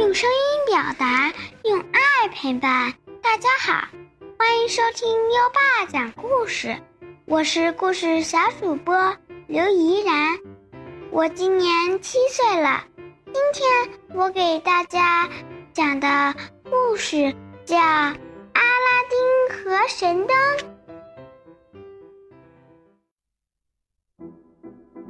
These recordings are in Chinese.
用声音表达，用爱陪伴。大家好，欢迎收听优爸讲故事，我是故事小主播刘怡然，我今年七岁了。今天我给大家讲的故事叫《阿拉丁和神灯》。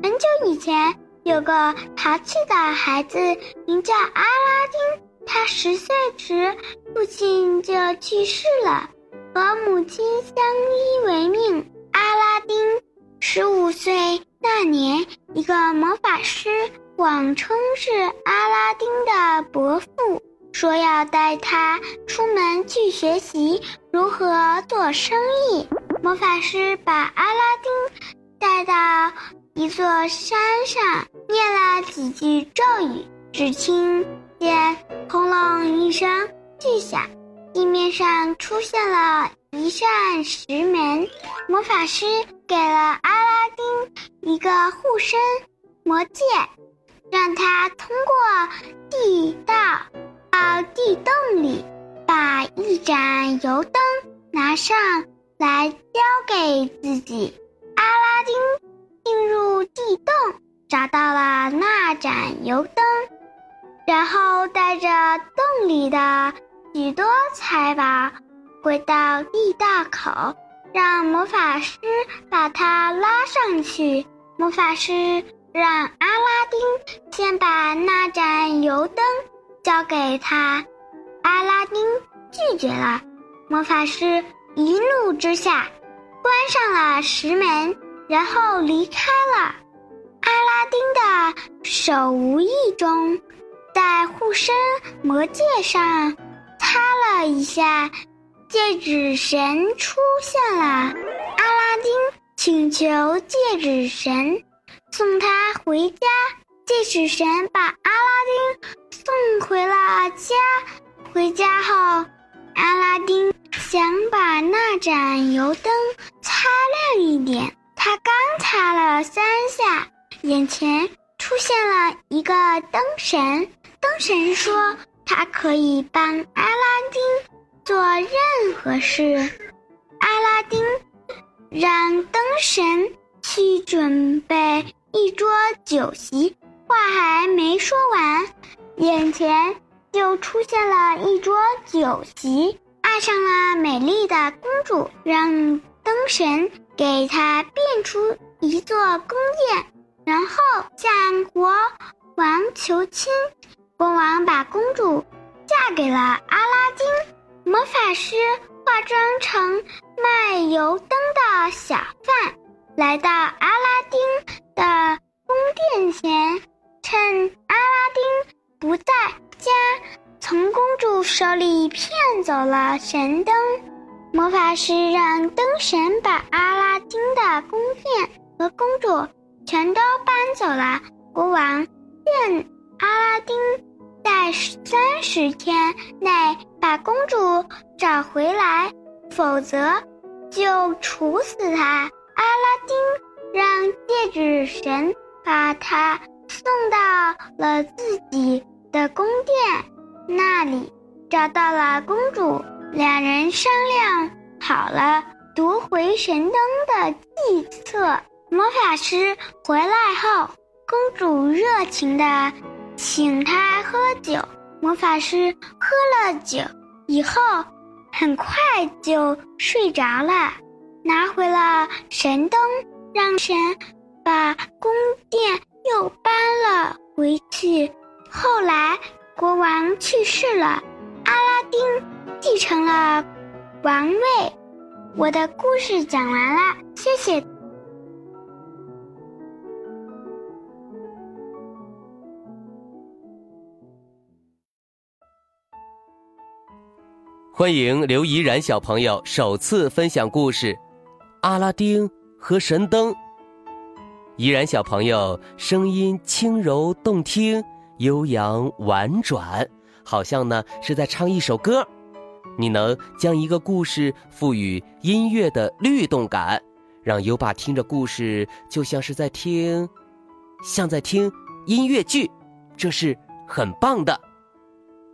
很久以前。有个淘气的孩子，名叫阿拉丁。他十岁时，父亲就去世了，和母亲相依为命。阿拉丁十五岁那年，一个魔法师谎称是阿拉丁的伯父，说要带他出门去学习如何做生意。魔法师把阿拉丁带到。一座山上，念了几句咒语，只听见“轰隆”一声巨响，地面上出现了一扇石门。魔法师给了阿拉丁一个护身魔戒，让他通过地道到地洞里，把一盏油灯拿上来交给自己。阿拉丁。进入地洞，到了那盏油灯，然后带着洞里的许多财宝，回到地道口，让魔法师把他拉上去。魔法师让阿拉丁先把那盏油灯交给他，阿拉丁拒绝了。魔法师一怒之下，关上了石门。然后离开了。丁的手无意中在护身魔戒上擦了一下，戒指神出现了。阿拉丁请求戒指神送他回家，戒指神把阿拉丁送回了家。回家后，阿拉丁想把那盏油灯擦亮一点。他刚擦了三下，眼前出现了一个灯神。灯神说：“他可以帮阿拉丁做任何事。”阿拉丁让灯神去准备一桌酒席，话还没说完，眼前就出现了一桌酒席，爱上了美丽的公主，让灯神。给他变出一座宫殿，然后向国王求亲。国王把公主嫁给了阿拉丁。魔法师化妆成卖油灯的小贩，来到阿拉丁的宫殿前，趁阿拉丁不在家，从公主手里骗走了神灯。魔法师让灯神把阿拉丁的宫殿和公主全都搬走了。国王劝阿拉丁在三十天内把公主找回来，否则就处死他。阿拉丁让戒指神把他送到了。自己的宫殿那里，找到了。公主。两人商量好了。夺回神灯的计策。魔法师回来后，公主热情地请他喝酒。魔法师喝了酒以后，很快就睡着了。拿回了神灯，让神把宫殿又搬了回去。后来，国王去世了，阿拉丁。继承了王位。我的故事讲完了，谢谢。欢迎刘怡然小朋友首次分享故事《阿拉丁和神灯》。怡然小朋友声音轻柔动听，悠扬婉转，好像呢是在唱一首歌。你能将一个故事赋予音乐的律动感，让优爸听着故事就像是在听，像在听音乐剧，这是很棒的。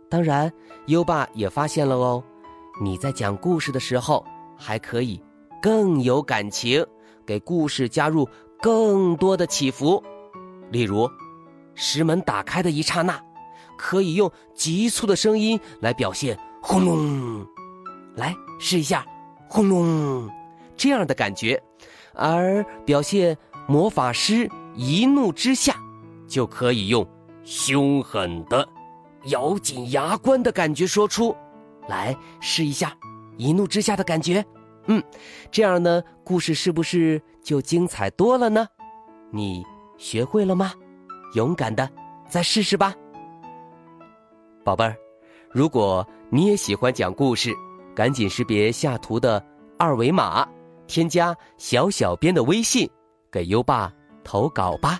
当然，优爸也发现了哦，你在讲故事的时候还可以更有感情，给故事加入更多的起伏。例如，石门打开的一刹那，可以用急促的声音来表现“轰隆”，来试一下“轰隆”这样的感觉；而表现魔法师一怒之下，就可以用凶狠的。咬紧牙关的感觉说出来，试一下一怒之下的感觉。嗯，这样呢，故事是不是就精彩多了呢？你学会了吗？勇敢的再试试吧，宝贝儿。如果你也喜欢讲故事，赶紧识别下图的二维码，添加小小编的微信，给优爸投稿吧。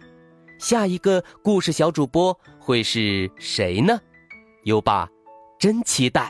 下一个故事小主播会是谁呢？优爸，真期待。